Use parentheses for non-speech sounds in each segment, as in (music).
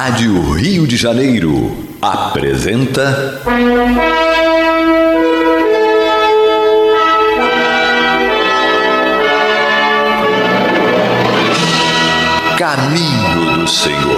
Rádio Rio de Janeiro apresenta. Caminho do Senhor.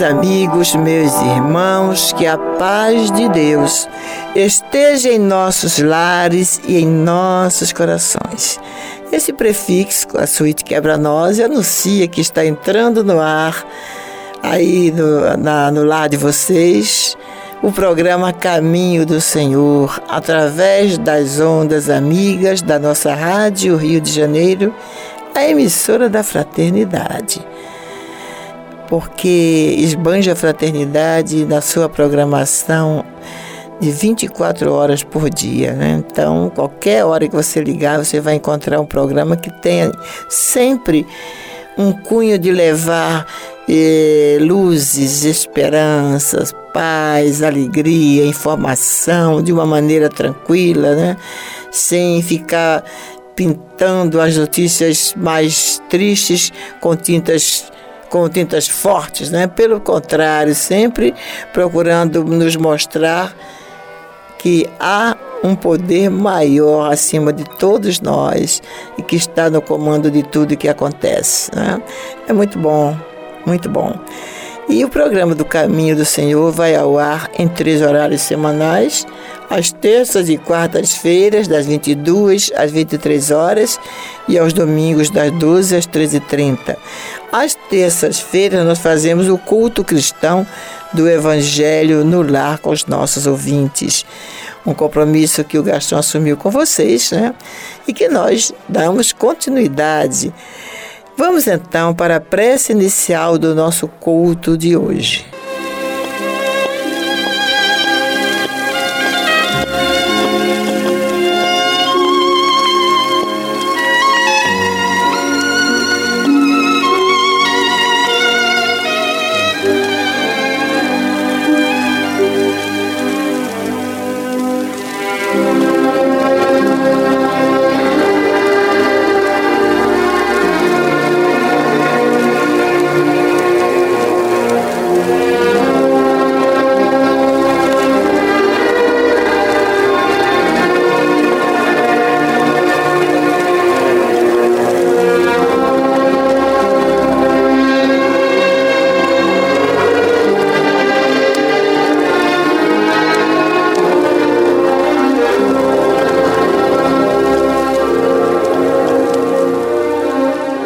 Meus amigos, meus irmãos, que a paz de Deus esteja em nossos lares e em nossos corações. Esse prefixo, a suíte quebra-nós, anuncia que está entrando no ar, aí no, na, no lar de vocês, o programa Caminho do Senhor, através das ondas amigas da nossa Rádio Rio de Janeiro, a emissora da Fraternidade porque esbanja a fraternidade na sua programação de 24 horas por dia. Né? Então, qualquer hora que você ligar, você vai encontrar um programa que tenha sempre um cunho de levar eh, luzes, esperanças, paz, alegria, informação de uma maneira tranquila, né? sem ficar pintando as notícias mais tristes com tintas com tintas fortes, né? Pelo contrário, sempre procurando nos mostrar que há um poder maior acima de todos nós e que está no comando de tudo que acontece. Né? É muito bom, muito bom. E o programa do Caminho do Senhor vai ao ar em três horários semanais, às terças e quartas-feiras, das 22 às 23 horas, e aos domingos, das 12 às 13h30. Às terças-feiras, nós fazemos o culto cristão do Evangelho no lar com os nossos ouvintes. Um compromisso que o Gastão assumiu com vocês, né? E que nós damos continuidade. Vamos então para a prece inicial do nosso culto de hoje.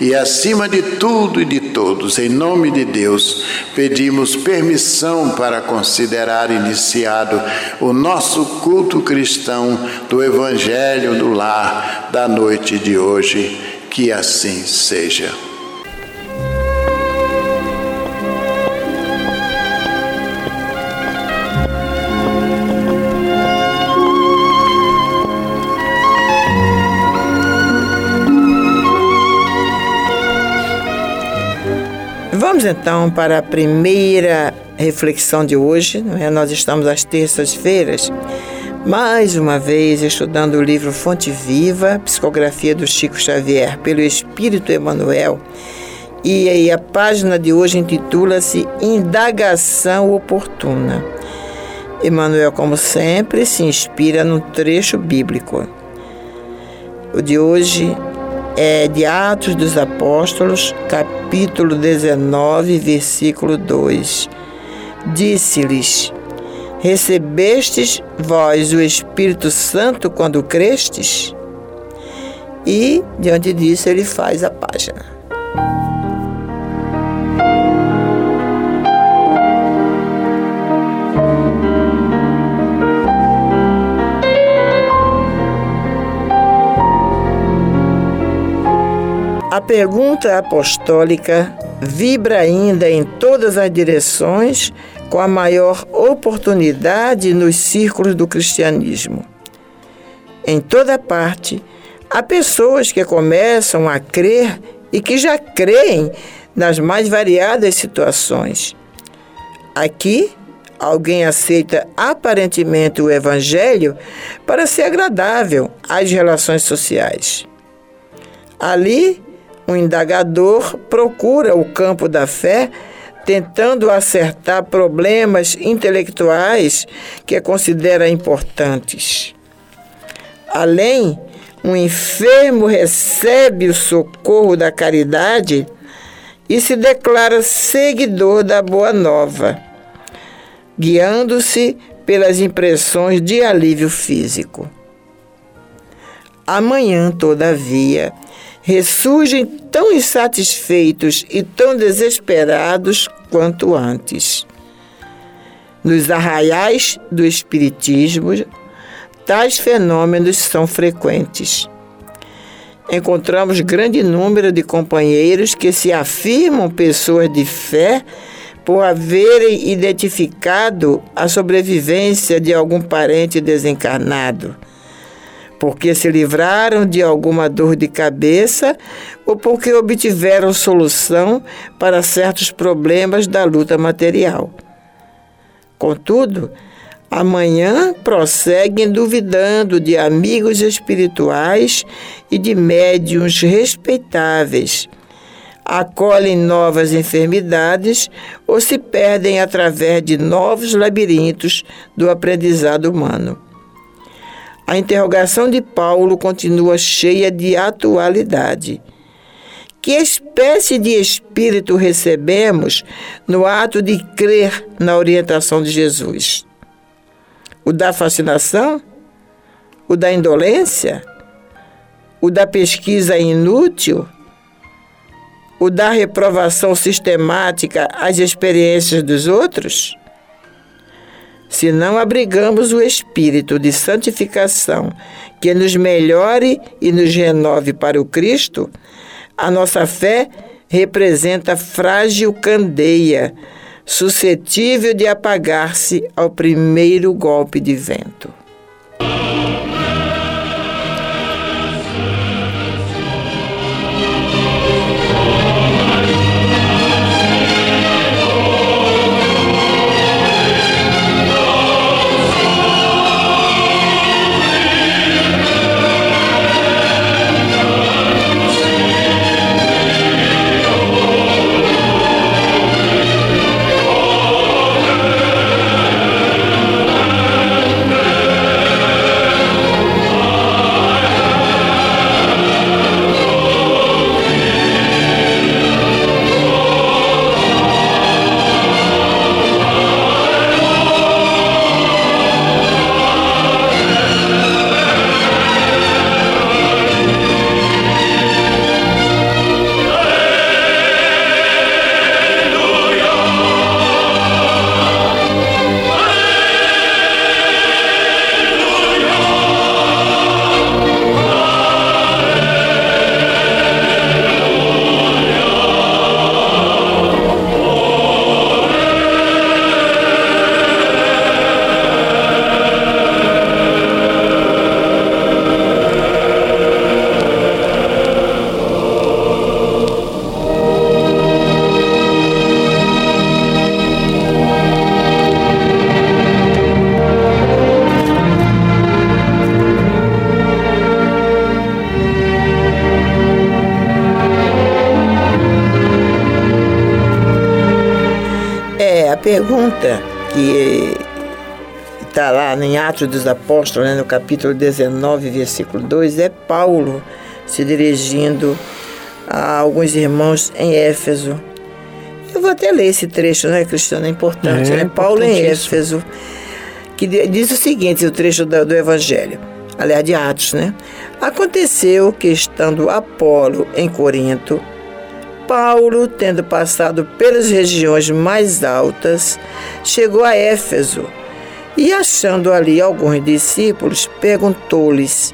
e acima de tudo e de todos, em nome de Deus, pedimos permissão para considerar iniciado o nosso culto cristão do Evangelho do Lar da noite de hoje. Que assim seja. Vamos então para a primeira reflexão de hoje. É? Nós estamos às terças-feiras, mais uma vez estudando o livro Fonte Viva, psicografia do Chico Xavier pelo Espírito Emanuel. E aí a página de hoje intitula-se Indagação Oportuna. Emmanuel, como sempre, se inspira no trecho bíblico. O de hoje é de Atos dos Apóstolos, capítulo 19, versículo 2. Disse-lhes: Recebestes vós o Espírito Santo quando crestes? E, diante disso, ele faz a página. Pergunta apostólica vibra ainda em todas as direções com a maior oportunidade nos círculos do cristianismo. Em toda parte, há pessoas que começam a crer e que já creem nas mais variadas situações. Aqui, alguém aceita aparentemente o Evangelho para ser agradável às relações sociais. Ali, o indagador procura o campo da fé tentando acertar problemas intelectuais que considera importantes. Além, um enfermo recebe o socorro da caridade e se declara seguidor da Boa Nova, guiando-se pelas impressões de alívio físico. Amanhã, todavia, ressurgem tão insatisfeitos e tão desesperados quanto antes. Nos arraiais do Espiritismo, tais fenômenos são frequentes. encontramos grande número de companheiros que se afirmam pessoas de fé por haverem identificado a sobrevivência de algum parente desencarnado, porque se livraram de alguma dor de cabeça ou porque obtiveram solução para certos problemas da luta material. Contudo, amanhã prosseguem duvidando de amigos espirituais e de médiums respeitáveis acolhem novas enfermidades ou se perdem através de novos labirintos do aprendizado humano. A interrogação de Paulo continua cheia de atualidade. Que espécie de espírito recebemos no ato de crer na orientação de Jesus? O da fascinação? O da indolência? O da pesquisa inútil? o da reprovação sistemática às experiências dos outros? Se não abrigamos o espírito de santificação que nos melhore e nos renove para o Cristo, a nossa fé representa frágil candeia, suscetível de apagar-se ao primeiro golpe de vento. Pergunta que está lá em Atos dos Apóstolos, né, no capítulo 19, versículo 2, é Paulo se dirigindo a alguns irmãos em Éfeso. Eu vou até ler esse trecho, né, Cristiano? É importante, é, né? Paulo em Éfeso, que diz o seguinte: o trecho do, do Evangelho, aliás, de Atos, né? Aconteceu que, estando Apolo em Corinto, Paulo, tendo passado pelas regiões mais altas, chegou a Éfeso e, achando ali alguns discípulos, perguntou-lhes: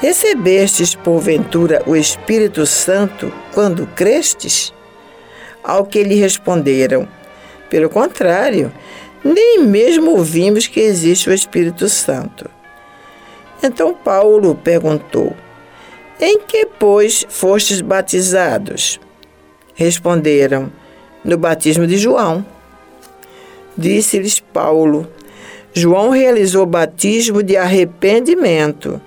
Recebestes porventura o Espírito Santo quando crestes? Ao que lhe responderam: Pelo contrário, nem mesmo ouvimos que existe o Espírito Santo. Então Paulo perguntou: Em que, pois, fostes batizados? Responderam: No batismo de João. Disse-lhes Paulo: João realizou batismo de arrependimento,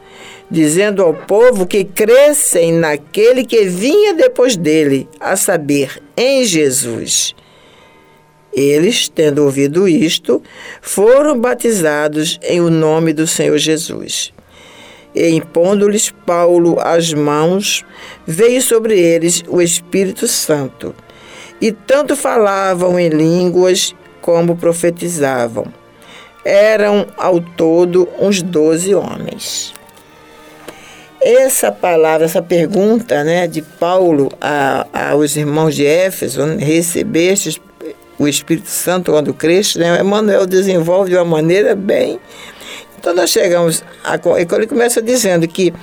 dizendo ao povo que crescem naquele que vinha depois dele, a saber, em Jesus. Eles, tendo ouvido isto, foram batizados em o nome do Senhor Jesus e impondo-lhes Paulo as mãos, veio sobre eles o Espírito Santo. E tanto falavam em línguas como profetizavam. Eram ao todo uns doze homens. Essa palavra, essa pergunta né, de Paulo a, aos irmãos de Éfeso, recebeste o Espírito Santo quando cresce, né, Emmanuel desenvolve de uma maneira bem então nós chegamos a. Ele começa dizendo que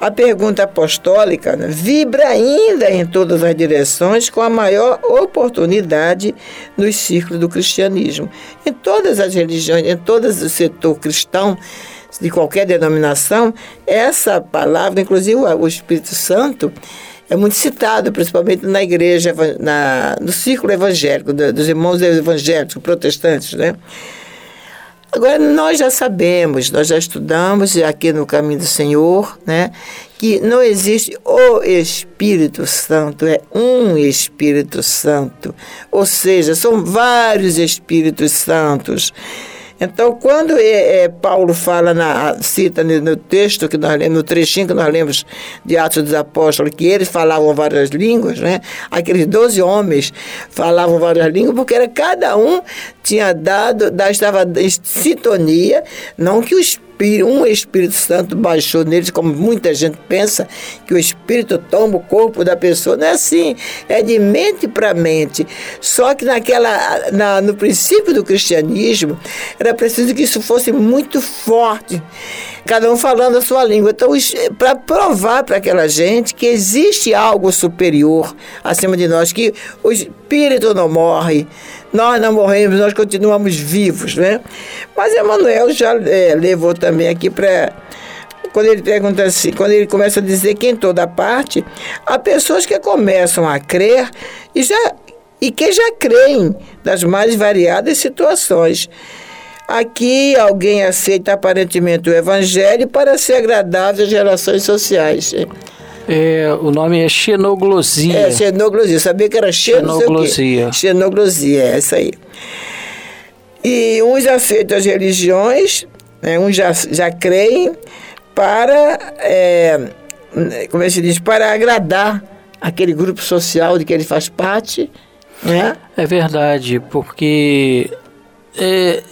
a pergunta apostólica né, vibra ainda em todas as direções com a maior oportunidade nos círculos do cristianismo. Em todas as religiões, em todo o setor cristão, de qualquer denominação, essa palavra, inclusive o Espírito Santo, é muito citado, principalmente na igreja, na, no círculo evangélico, dos irmãos evangélicos, protestantes, né? Agora, nós já sabemos, nós já estudamos aqui no Caminho do Senhor, né? Que não existe o Espírito Santo, é um Espírito Santo. Ou seja, são vários Espíritos Santos. Então, quando é, é, Paulo fala, na, cita no texto, que nós, no trechinho que nós lemos de Atos dos Apóstolos, que eles falavam várias línguas, né? aqueles doze homens falavam várias línguas, porque era, cada um tinha dado, estava em sintonia, não que os um Espírito Santo baixou neles, como muita gente pensa, que o Espírito toma o corpo da pessoa. Não é assim, é de mente para mente. Só que naquela, na, no princípio do cristianismo, era preciso que isso fosse muito forte cada um falando a sua língua. Então, para provar para aquela gente que existe algo superior acima de nós, que o espírito não morre, nós não morremos, nós continuamos vivos, né? Mas Emmanuel já é, levou também aqui para quando ele pergunta assim, quando ele começa a dizer que em toda parte há pessoas que começam a crer e já e que já creem das mais variadas situações. Aqui alguém aceita aparentemente o evangelho para ser agradável às relações sociais. É, o nome é xenoglosia. É, xenoglosia. Eu sabia que era xenoglosia. Xenoglosia, é essa aí. E uns aceitam as religiões, né, uns já, já creem para, é, como é que se diz, para agradar aquele grupo social de que ele faz parte, né? É verdade, porque é,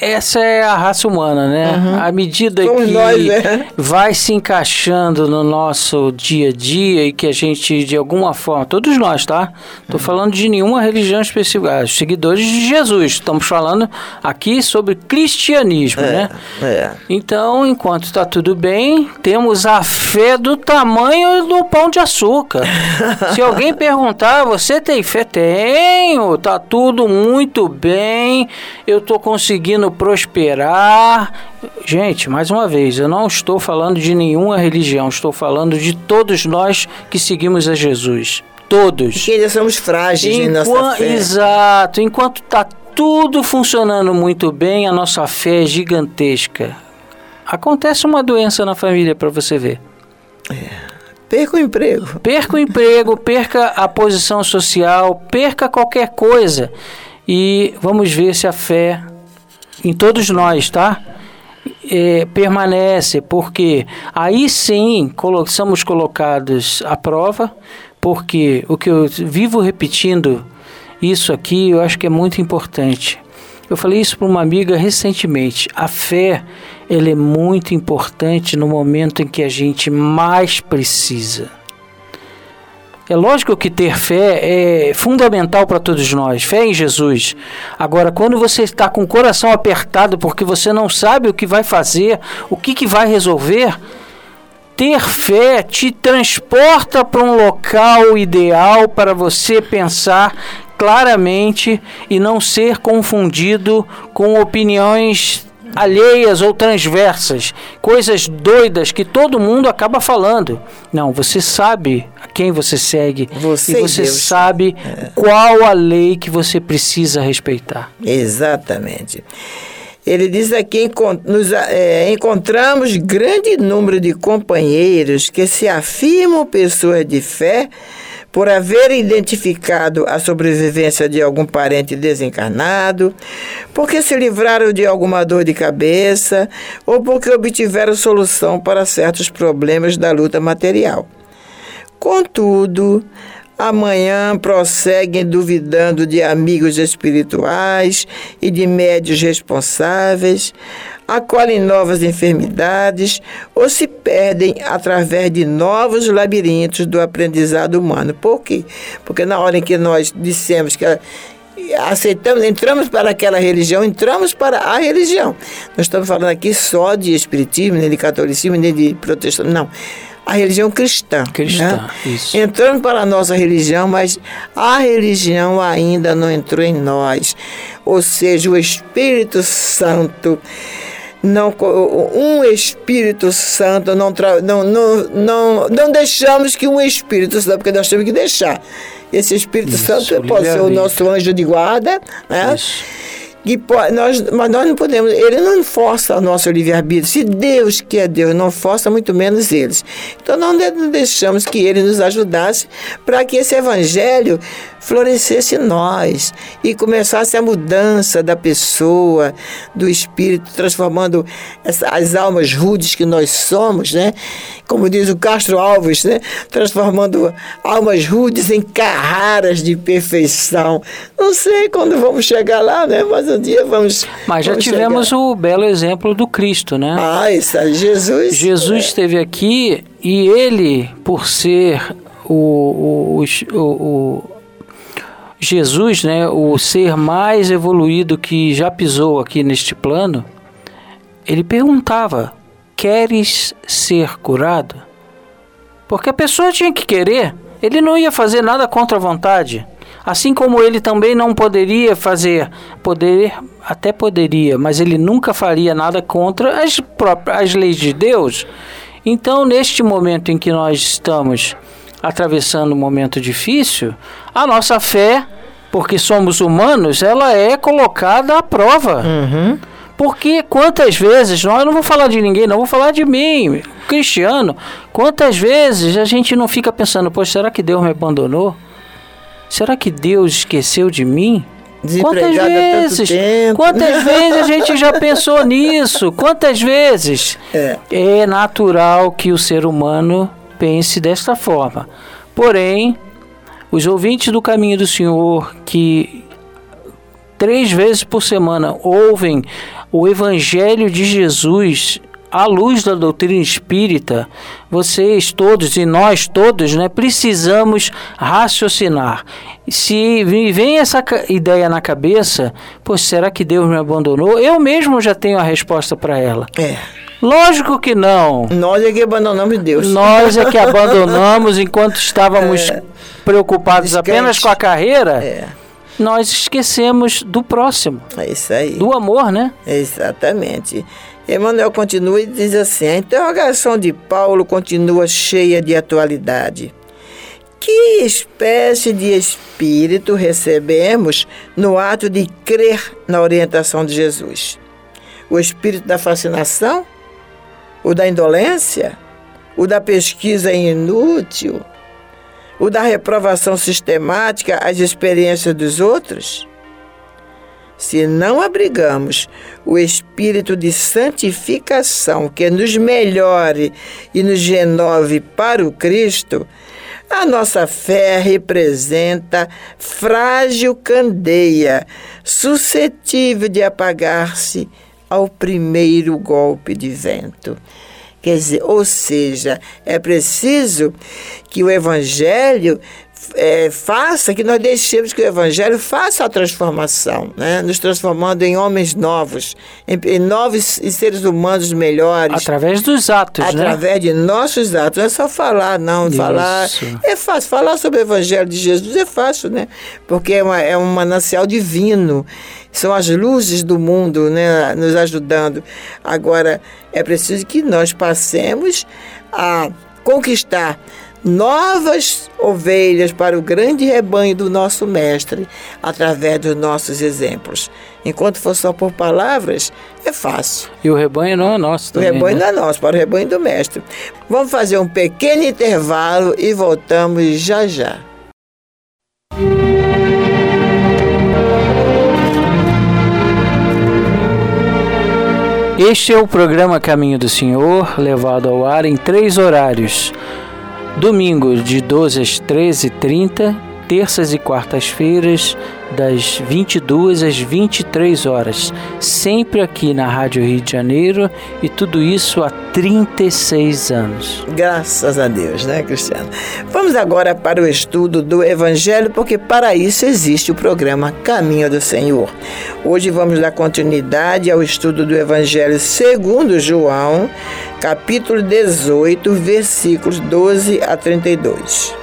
essa é a raça humana, né? Uhum. À medida Somos que nós, né? vai se encaixando no nosso dia a dia e que a gente, de alguma forma, todos nós, tá? Tô uhum. falando de nenhuma religião específica, ah, seguidores de Jesus. Estamos falando aqui sobre cristianismo, é, né? É. Então, enquanto está tudo bem, temos a fé do tamanho do pão de açúcar. (laughs) se alguém perguntar, você tem fé? Tenho, tá tudo muito bem eu estou conseguindo prosperar. Gente, mais uma vez, eu não estou falando de nenhuma religião, estou falando de todos nós que seguimos a Jesus. Todos. Que ainda somos frágeis Enqu em nossa fé. Exato. Enquanto está tudo funcionando muito bem, a nossa fé é gigantesca. Acontece uma doença na família para você ver. É. Perca o emprego. Perca o emprego, perca a posição social, perca qualquer coisa e vamos ver se a fé em todos nós, tá? É, permanece, porque aí sim somos colocados à prova, porque o que eu vivo repetindo isso aqui, eu acho que é muito importante. Eu falei isso para uma amiga recentemente. A fé, ela é muito importante no momento em que a gente mais precisa. É lógico que ter fé é fundamental para todos nós, fé em Jesus. Agora, quando você está com o coração apertado porque você não sabe o que vai fazer, o que, que vai resolver, ter fé te transporta para um local ideal para você pensar claramente e não ser confundido com opiniões alheias ou transversas, coisas doidas que todo mundo acaba falando. Não, você sabe a quem você segue você e você Deus. sabe é. qual a lei que você precisa respeitar. Exatamente. Ele diz aqui: nos, é, encontramos grande número de companheiros que se afirmam pessoas de fé por haver identificado a sobrevivência de algum parente desencarnado, porque se livraram de alguma dor de cabeça ou porque obtiveram solução para certos problemas da luta material. Contudo, amanhã prosseguem duvidando de amigos espirituais e de médios responsáveis, acolhem novas enfermidades ou se perdem através de novos labirintos do aprendizado humano. Por quê? Porque na hora em que nós dissemos que aceitamos, entramos para aquela religião, entramos para a religião. Nós estamos falando aqui só de espiritismo, nem de catolicismo, nem de protestantismo, não. a religião cristã. Cristã, né? isso. Entrando para a nossa religião, mas a religião ainda não entrou em nós. Ou seja, o Espírito Santo não um Espírito Santo não, não, não, não, não deixamos que um Espírito Santo, porque nós temos que deixar. Esse Espírito Isso, Santo pode ser o nosso anjo de guarda, né? Isso que nós, mas nós não podemos, ele não força o nosso livre-arbítrio. Se Deus que é Deus não força, muito menos eles. Então não deixamos que ele nos ajudasse para que esse evangelho florescesse em nós e começasse a mudança da pessoa, do espírito, transformando essa, as almas rudes que nós somos, né? Como diz o Castro Alves, né? Transformando almas rudes em carraras de perfeição. Não sei quando vamos chegar lá, né? Mas um dia vamos. Mas já vamos tivemos chegar. o belo exemplo do Cristo, né? Ah, isso aí, Jesus. Jesus é. esteve aqui e ele, por ser o, o, o, o Jesus, né, o ser mais evoluído que já pisou aqui neste plano, ele perguntava: Queres ser curado? Porque a pessoa tinha que querer, ele não ia fazer nada contra a vontade. Assim como ele também não poderia fazer, poder até poderia, mas ele nunca faria nada contra as próprias as leis de Deus. Então, neste momento em que nós estamos atravessando um momento difícil, a nossa fé, porque somos humanos, ela é colocada à prova. Uhum. Porque quantas vezes, não, eu não vou falar de ninguém, não, vou falar de mim, cristiano, quantas vezes a gente não fica pensando, poxa, será que Deus me abandonou? Será que Deus esqueceu de mim? Quantas vezes? Quantas vezes a gente já pensou nisso? Quantas vezes? É. é natural que o ser humano pense desta forma. Porém, os ouvintes do caminho do Senhor que três vezes por semana ouvem o Evangelho de Jesus à luz da doutrina espírita, vocês todos e nós todos, né, precisamos raciocinar. Se me vem essa ideia na cabeça, pô, será que Deus me abandonou? Eu mesmo já tenho a resposta para ela. É. Lógico que não. Nós é que abandonamos Deus. Nós é que (laughs) abandonamos enquanto estávamos é. preocupados Descante. apenas com a carreira. É. Nós esquecemos do próximo. É isso aí. Do amor, né? Exatamente. Emmanuel continua e diz assim: a interrogação de Paulo continua cheia de atualidade. Que espécie de espírito recebemos no ato de crer na orientação de Jesus? O espírito da fascinação? O da indolência, o da pesquisa inútil, o da reprovação sistemática às experiências dos outros? Se não abrigamos o espírito de santificação que nos melhore e nos renove para o Cristo, a nossa fé representa frágil candeia, suscetível de apagar-se ao primeiro golpe de vento. Quer dizer, ou seja, é preciso que o Evangelho é, faça, que nós deixemos que o Evangelho faça a transformação, né? nos transformando em homens novos, em, em novos em seres humanos melhores. Através dos atos, Através né? de nossos atos. Não é só falar, não. Isso. Falar. É fácil. Falar sobre o Evangelho de Jesus é fácil, né? Porque é, uma, é um manancial divino são as luzes do mundo né, nos ajudando. Agora, é preciso que nós passemos a conquistar novas ovelhas para o grande rebanho do nosso Mestre, através dos nossos exemplos. Enquanto for só por palavras, é fácil. E o rebanho não é nosso também, O rebanho né? não é nosso, para o rebanho do Mestre. Vamos fazer um pequeno intervalo e voltamos já já. Este é o programa Caminho do Senhor, levado ao ar em três horários. Domingo de 12 às 13h30, terças e quartas-feiras, das 22 às 23 horas, sempre aqui na Rádio Rio de Janeiro e tudo isso há 36 anos. Graças a Deus, né, Cristiano? Vamos agora para o estudo do Evangelho, porque para isso existe o programa Caminho do Senhor. Hoje vamos dar continuidade ao estudo do Evangelho segundo João, capítulo 18, versículos 12 a 32.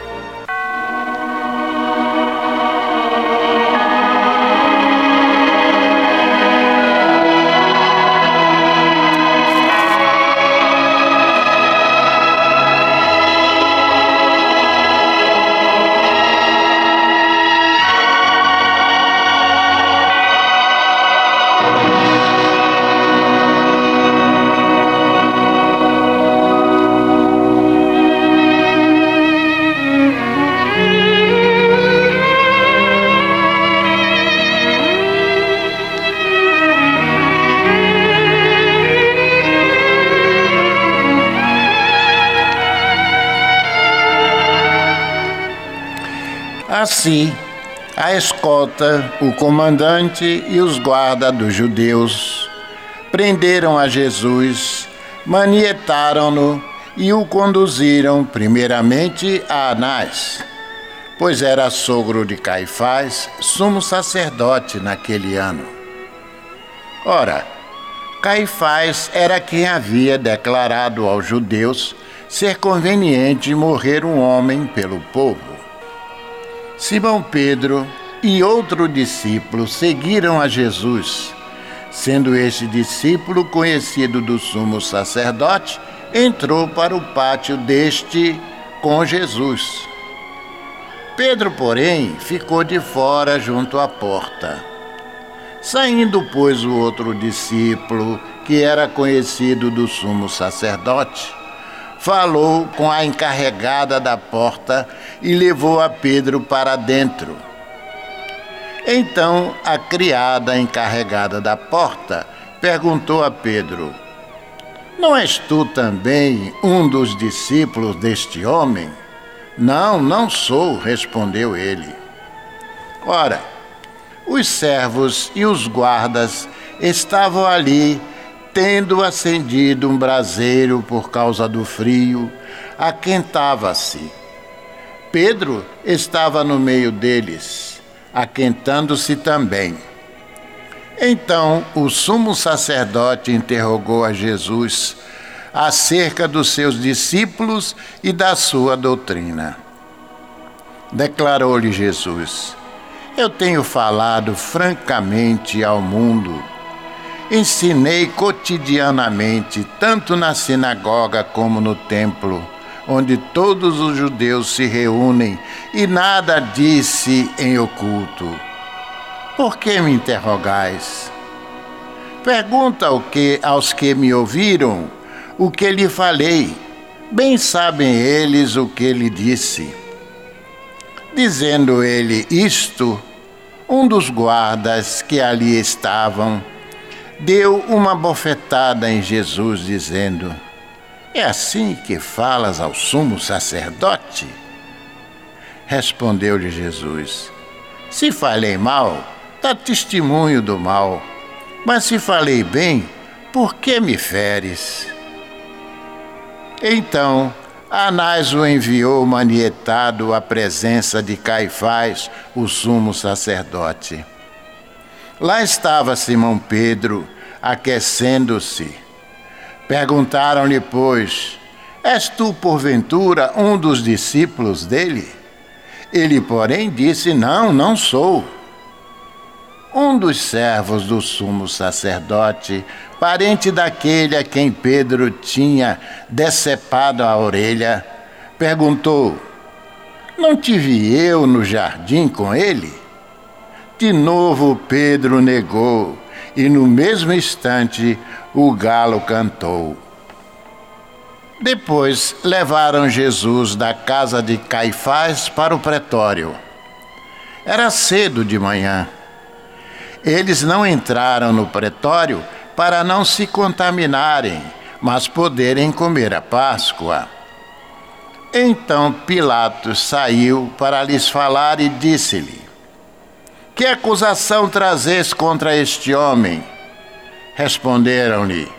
Assim, a escolta, o comandante e os guardas dos judeus prenderam a Jesus, manietaram-no e o conduziram primeiramente a Anás, pois era sogro de Caifás, sumo sacerdote naquele ano. Ora, Caifás era quem havia declarado aos judeus ser conveniente morrer um homem pelo povo. Simão Pedro e outro discípulo seguiram a Jesus. Sendo este discípulo conhecido do sumo sacerdote, entrou para o pátio deste com Jesus. Pedro, porém, ficou de fora junto à porta. Saindo, pois, o outro discípulo, que era conhecido do sumo sacerdote, falou com a encarregada da porta e levou a Pedro para dentro. Então a criada encarregada da porta perguntou a Pedro: Não és tu também um dos discípulos deste homem? Não, não sou, respondeu ele. Ora, os servos e os guardas estavam ali tendo acendido um braseiro por causa do frio, aquentava-se. Pedro estava no meio deles, aquentando-se também. Então o sumo sacerdote interrogou a Jesus acerca dos seus discípulos e da sua doutrina. Declarou-lhe Jesus: Eu tenho falado francamente ao mundo ensinei cotidianamente, tanto na sinagoga como no templo, onde todos os judeus se reúnem, e nada disse em oculto. Por que me interrogais? Pergunta que, aos que me ouviram o que lhe falei. Bem sabem eles o que lhe disse. Dizendo ele isto, um dos guardas que ali estavam, deu uma bofetada em Jesus, dizendo: É assim que falas ao sumo sacerdote? Respondeu-lhe Jesus: Se falei mal, dá testemunho do mal. Mas se falei bem, por que me feres? Então Anás o enviou manietado à presença de Caifás, o sumo sacerdote. Lá estava Simão Pedro, aquecendo-se. Perguntaram-lhe, pois, És tu, porventura, um dos discípulos dele? Ele, porém, disse: Não, não sou. Um dos servos do sumo sacerdote, parente daquele a quem Pedro tinha decepado a orelha, perguntou: Não tive eu no jardim com ele? De novo Pedro negou, e no mesmo instante o galo cantou. Depois levaram Jesus da casa de Caifás para o pretório. Era cedo de manhã. Eles não entraram no pretório para não se contaminarem, mas poderem comer a Páscoa. Então Pilatos saiu para lhes falar e disse-lhe: Que acusação trazes contra este homem? Responderam-lhe: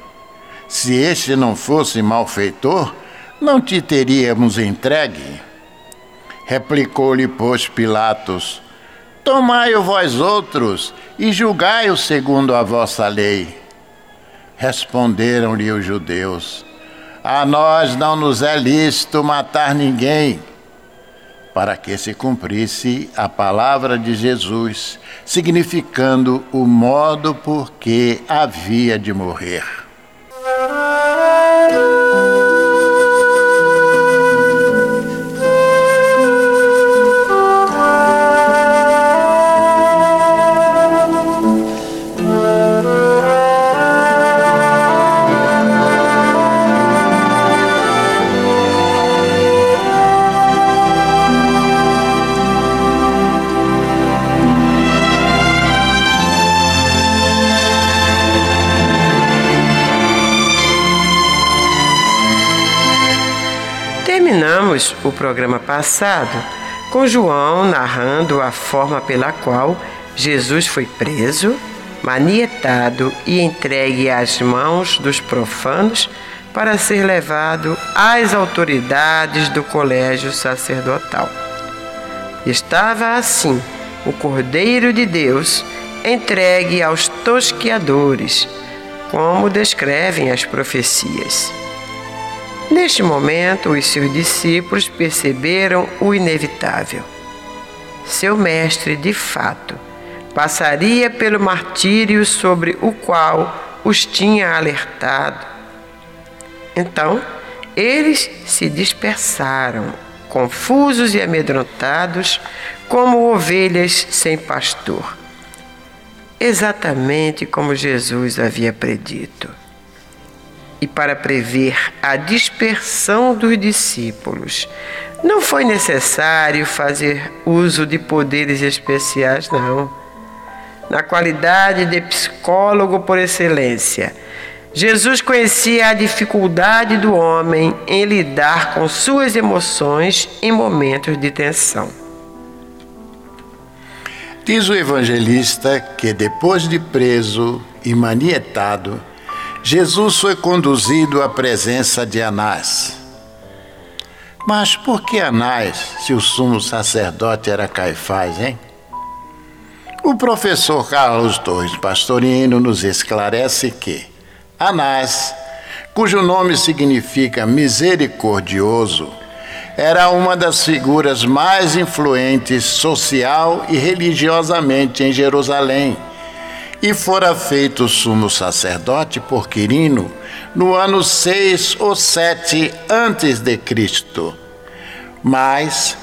Se este não fosse malfeitor, não te teríamos entregue. Replicou-lhe, pois, Pilatos: Tomai-o vós outros e julgai-o segundo a vossa lei. Responderam-lhe os judeus: A nós não nos é lícito matar ninguém, para que se cumprisse a palavra de Jesus, significando o modo por que havia de morrer. Terminamos o programa passado com João narrando a forma pela qual Jesus foi preso, manietado e entregue às mãos dos profanos para ser levado às autoridades do colégio sacerdotal. Estava assim o Cordeiro de Deus entregue aos tosqueadores, como descrevem as profecias. Neste momento, os seus discípulos perceberam o inevitável. Seu mestre, de fato, passaria pelo martírio sobre o qual os tinha alertado. Então, eles se dispersaram, confusos e amedrontados, como ovelhas sem pastor. Exatamente como Jesus havia predito e para prever a dispersão dos discípulos. Não foi necessário fazer uso de poderes especiais, não. Na qualidade de psicólogo por excelência, Jesus conhecia a dificuldade do homem em lidar com suas emoções em momentos de tensão. Diz o evangelista que depois de preso e manietado, Jesus foi conduzido à presença de Anás. Mas por que Anás, se o sumo sacerdote era Caifás, hein? O professor Carlos Torres Pastorino nos esclarece que Anás, cujo nome significa misericordioso, era uma das figuras mais influentes social e religiosamente em Jerusalém e fora feito sumo sacerdote por Quirino no ano 6 ou 7 antes de Cristo. Mas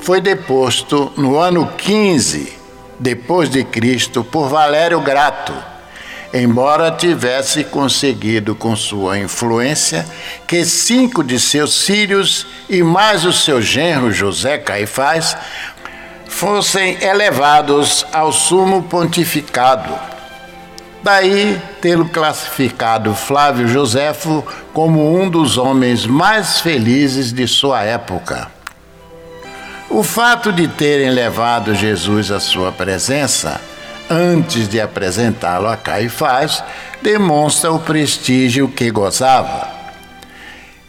foi deposto no ano 15 depois de Cristo por Valério Grato, embora tivesse conseguido com sua influência que cinco de seus filhos e mais o seu genro José Caifás fossem elevados ao sumo pontificado Daí tê-lo classificado Flávio Joséfo como um dos homens mais felizes de sua época. O fato de terem levado Jesus à sua presença antes de apresentá-lo a Caifás demonstra o prestígio que gozava.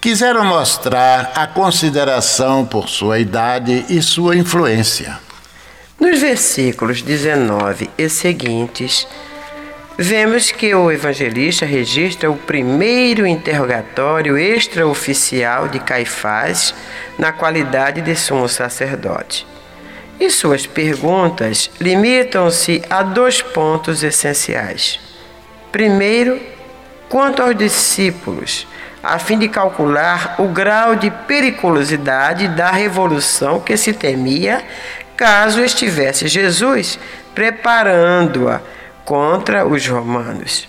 Quiseram mostrar a consideração por sua idade e sua influência. Nos versículos 19 e seguintes, Vemos que o evangelista registra o primeiro interrogatório extraoficial de Caifás na qualidade de sumo sacerdote. E suas perguntas limitam-se a dois pontos essenciais. Primeiro, quanto aos discípulos, a fim de calcular o grau de periculosidade da revolução que se temia caso estivesse Jesus preparando-a contra os romanos.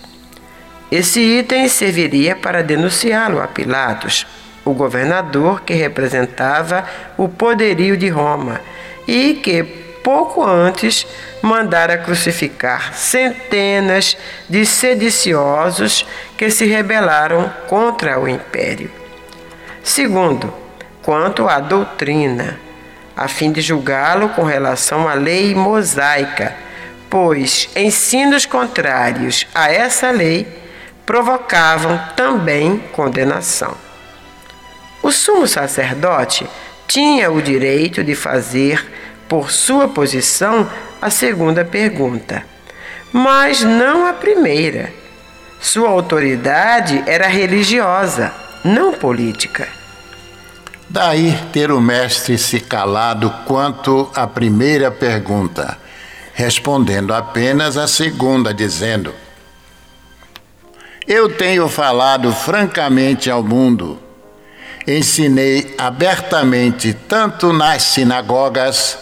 Esse item serviria para denunciá-lo a Pilatos, o governador que representava o poderio de Roma e que, pouco antes, mandara crucificar centenas de sediciosos que se rebelaram contra o império. Segundo, quanto à doutrina, a fim de julgá-lo com relação à lei mosaica, pois ensinos contrários a essa lei provocavam também condenação. O sumo sacerdote tinha o direito de fazer, por sua posição, a segunda pergunta, mas não a primeira. Sua autoridade era religiosa, não política. Daí ter o mestre se calado quanto à primeira pergunta, respondendo apenas a segunda, dizendo: Eu tenho falado francamente ao mundo, ensinei abertamente tanto nas sinagogas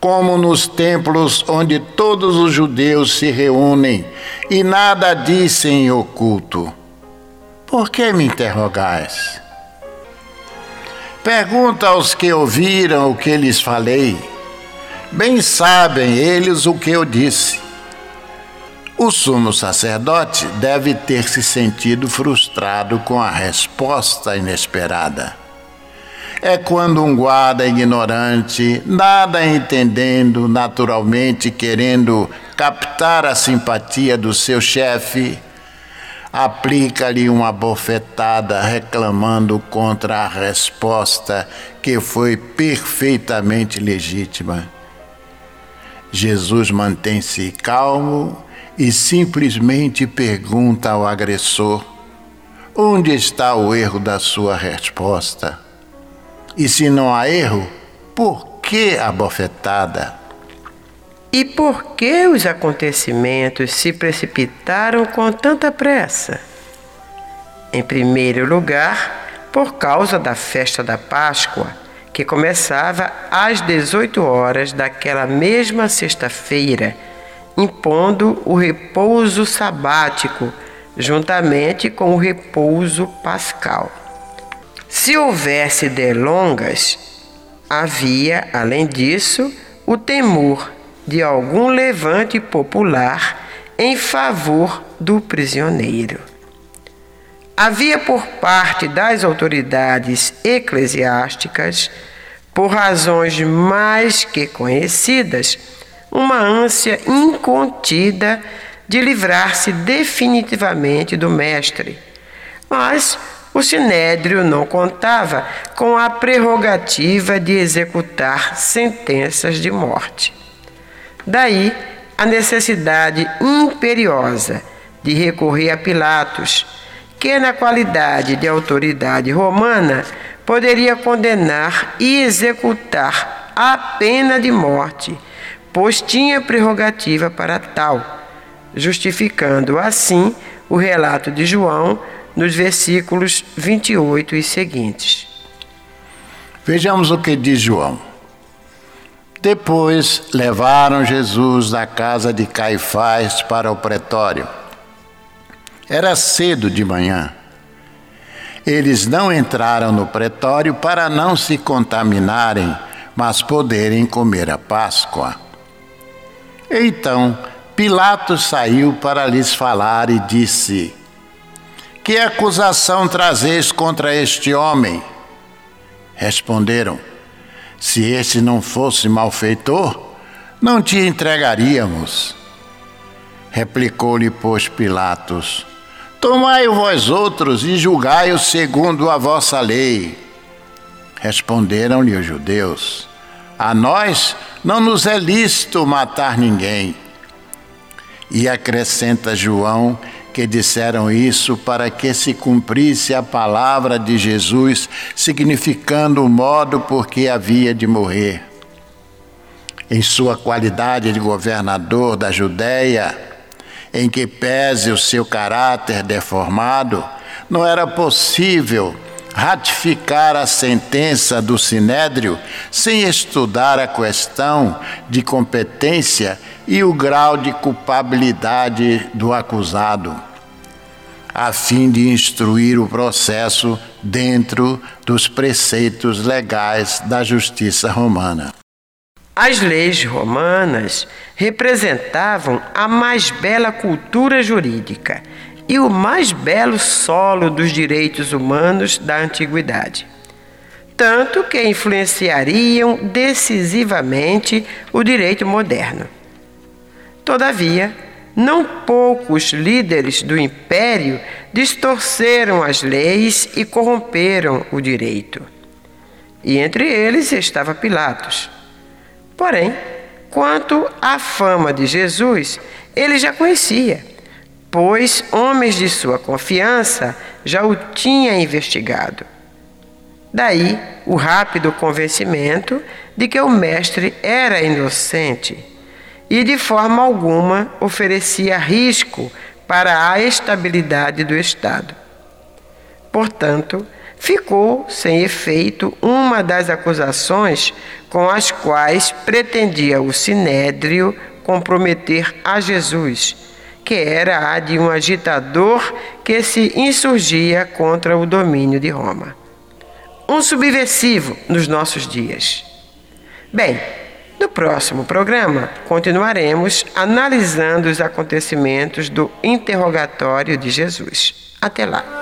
como nos templos onde todos os judeus se reúnem e nada disse em oculto. Por que me interrogais? Pergunta aos que ouviram o que lhes falei. Bem sabem eles o que eu disse. O sumo sacerdote deve ter se sentido frustrado com a resposta inesperada. É quando um guarda ignorante, nada entendendo, naturalmente querendo captar a simpatia do seu chefe, aplica-lhe uma bofetada reclamando contra a resposta que foi perfeitamente legítima. Jesus mantém-se calmo e simplesmente pergunta ao agressor: onde está o erro da sua resposta? E se não há erro, por que a bofetada? E por que os acontecimentos se precipitaram com tanta pressa? Em primeiro lugar, por causa da festa da Páscoa, que começava às 18 horas daquela mesma sexta-feira, impondo o repouso sabático juntamente com o repouso pascal. Se houvesse delongas, havia, além disso, o temor de algum levante popular em favor do prisioneiro. Havia por parte das autoridades eclesiásticas, por razões mais que conhecidas, uma ânsia incontida de livrar-se definitivamente do mestre. Mas o sinédrio não contava com a prerrogativa de executar sentenças de morte. Daí a necessidade imperiosa de recorrer a Pilatos, que, na qualidade de autoridade romana, poderia condenar e executar a pena de morte, pois tinha prerrogativa para tal, justificando assim o relato de João nos versículos 28 e seguintes. Vejamos o que diz João. Depois levaram Jesus da casa de Caifás para o pretório. Era cedo de manhã. Eles não entraram no pretório para não se contaminarem, mas poderem comer a Páscoa. Então Pilatos saiu para lhes falar e disse: Que acusação trazeis contra este homem? Responderam: se esse não fosse malfeitor, não te entregaríamos. Replicou-lhe, pois, Pilatos: Tomai vós outros e julgai-o segundo a vossa lei. Responderam-lhe os judeus: A nós não nos é lícito matar ninguém. E acrescenta João que disseram isso para que se cumprisse a palavra de Jesus, significando o modo por que havia de morrer. Em sua qualidade de governador da Judéia, em que pese o seu caráter deformado, não era possível ratificar a sentença do Sinédrio sem estudar a questão de competência e o grau de culpabilidade do acusado, a fim de instruir o processo dentro dos preceitos legais da justiça romana. As leis romanas representavam a mais bela cultura jurídica e o mais belo solo dos direitos humanos da antiguidade. tanto que influenciariam decisivamente o direito moderno. Todavia, não poucos líderes do império distorceram as leis e corromperam o direito. E entre eles estava Pilatos. Porém, quanto à fama de Jesus, ele já conhecia, pois homens de sua confiança já o tinham investigado. Daí o rápido convencimento de que o mestre era inocente e de forma alguma oferecia risco para a estabilidade do Estado. Portanto, ficou sem efeito uma das acusações com as quais pretendia o Sinédrio comprometer a Jesus, que era a de um agitador que se insurgia contra o domínio de Roma. Um subversivo nos nossos dias. Bem, no próximo programa, continuaremos analisando os acontecimentos do interrogatório de Jesus. Até lá!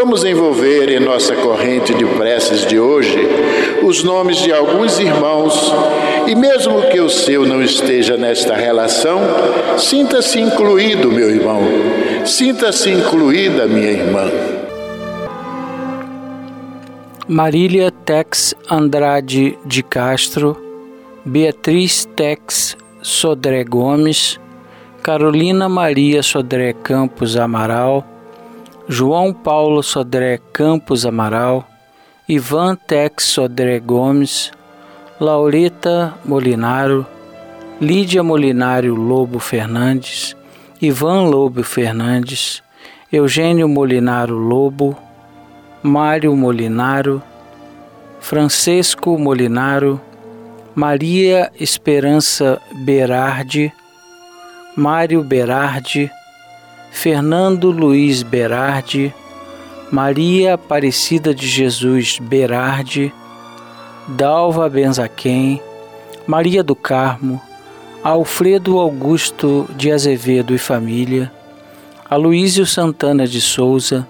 Vamos envolver em nossa corrente de preces de hoje os nomes de alguns irmãos e, mesmo que o seu não esteja nesta relação, sinta-se incluído, meu irmão, sinta-se incluída, minha irmã. Marília Tex Andrade de Castro, Beatriz Tex Sodré Gomes, Carolina Maria Sodré Campos Amaral, João Paulo Sodré Campos Amaral, Ivan Tex Sodré Gomes, Laurita Molinaro, Lídia Molinário Lobo Fernandes, Ivan Lobo Fernandes, Eugênio Molinaro Lobo, Mário Molinaro, Francisco Molinaro, Maria Esperança Berardi, Mário Berardi, Fernando Luiz Berardi, Maria Aparecida de Jesus Berardi, Dalva Benzaquem, Maria do Carmo, Alfredo Augusto de Azevedo e família, Aloísio Santana de Souza,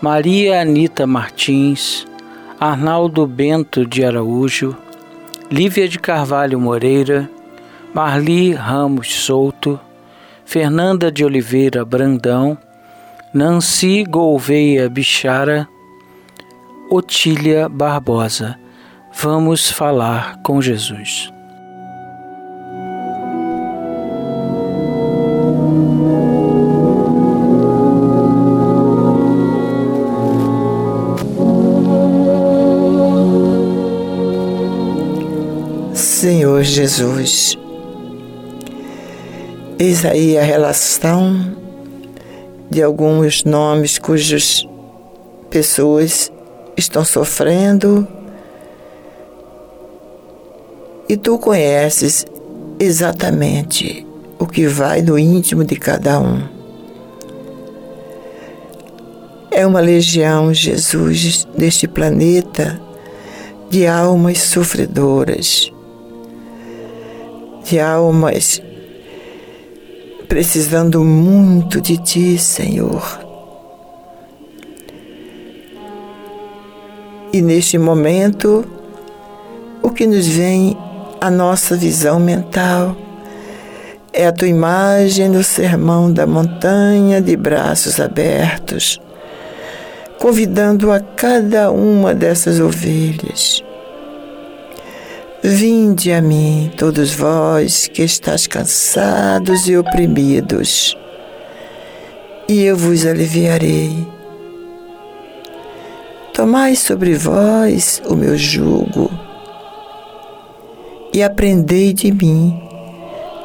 Maria Anita Martins, Arnaldo Bento de Araújo, Lívia de Carvalho Moreira, Marli Ramos Souto, Fernanda de Oliveira Brandão, Nancy Gouveia Bichara, Otília Barbosa. Vamos falar com Jesus. Senhor Jesus, eis aí a relação de alguns nomes cujas pessoas estão sofrendo e tu conheces exatamente o que vai no íntimo de cada um. É uma legião, Jesus, deste planeta de almas sofredoras de almas precisando muito de Ti, Senhor. E neste momento, o que nos vem à nossa visão mental é a tua imagem no sermão da montanha de braços abertos, convidando a cada uma dessas ovelhas Vinde a mim, todos vós que estáis cansados e oprimidos, e eu vos aliviarei. Tomai sobre vós o meu jugo e aprendei de mim,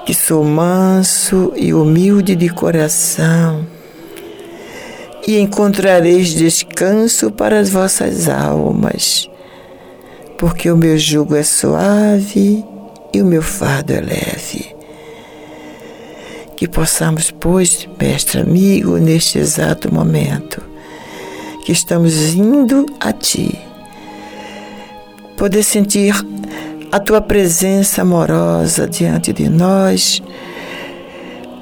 que sou manso e humilde de coração, e encontrareis descanso para as vossas almas porque o meu jugo é suave e o meu fardo é leve. Que possamos, pois, mestre amigo, neste exato momento, que estamos indo a Ti, poder sentir a Tua presença amorosa diante de nós,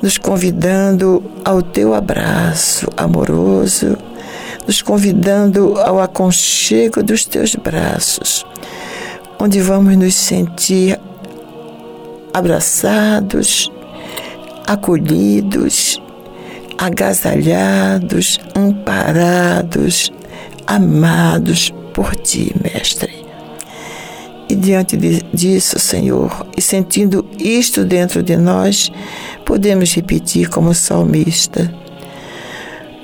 nos convidando ao Teu abraço amoroso, nos convidando ao aconchego dos Teus braços onde vamos nos sentir abraçados, acolhidos, agasalhados, amparados, amados por Ti, Mestre. E diante disso, Senhor, e sentindo isto dentro de nós, podemos repetir como salmista: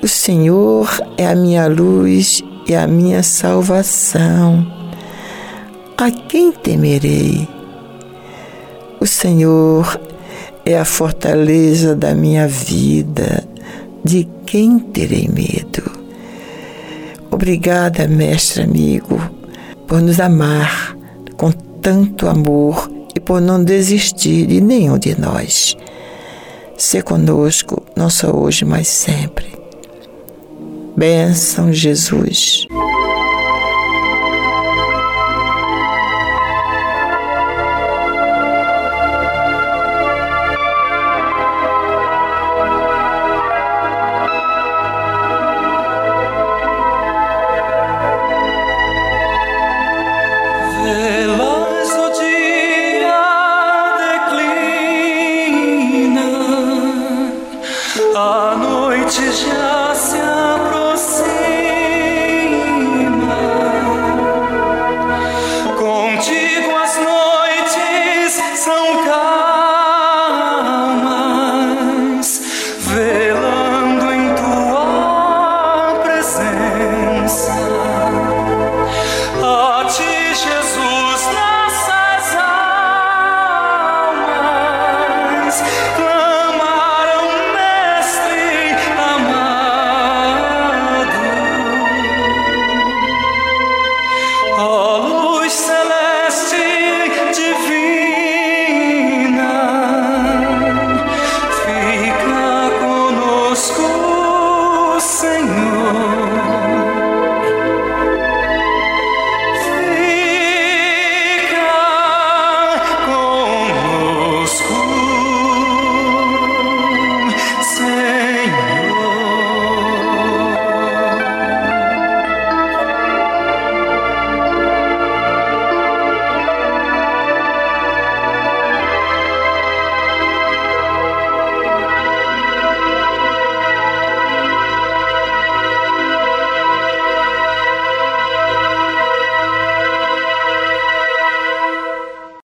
O Senhor é a minha luz e a minha salvação. A quem temerei? O Senhor é a fortaleza da minha vida. De quem terei medo? Obrigada, mestre amigo, por nos amar com tanto amor e por não desistir de nenhum de nós. Se conosco, não só hoje, mas sempre bênção, Jesus. Yeah.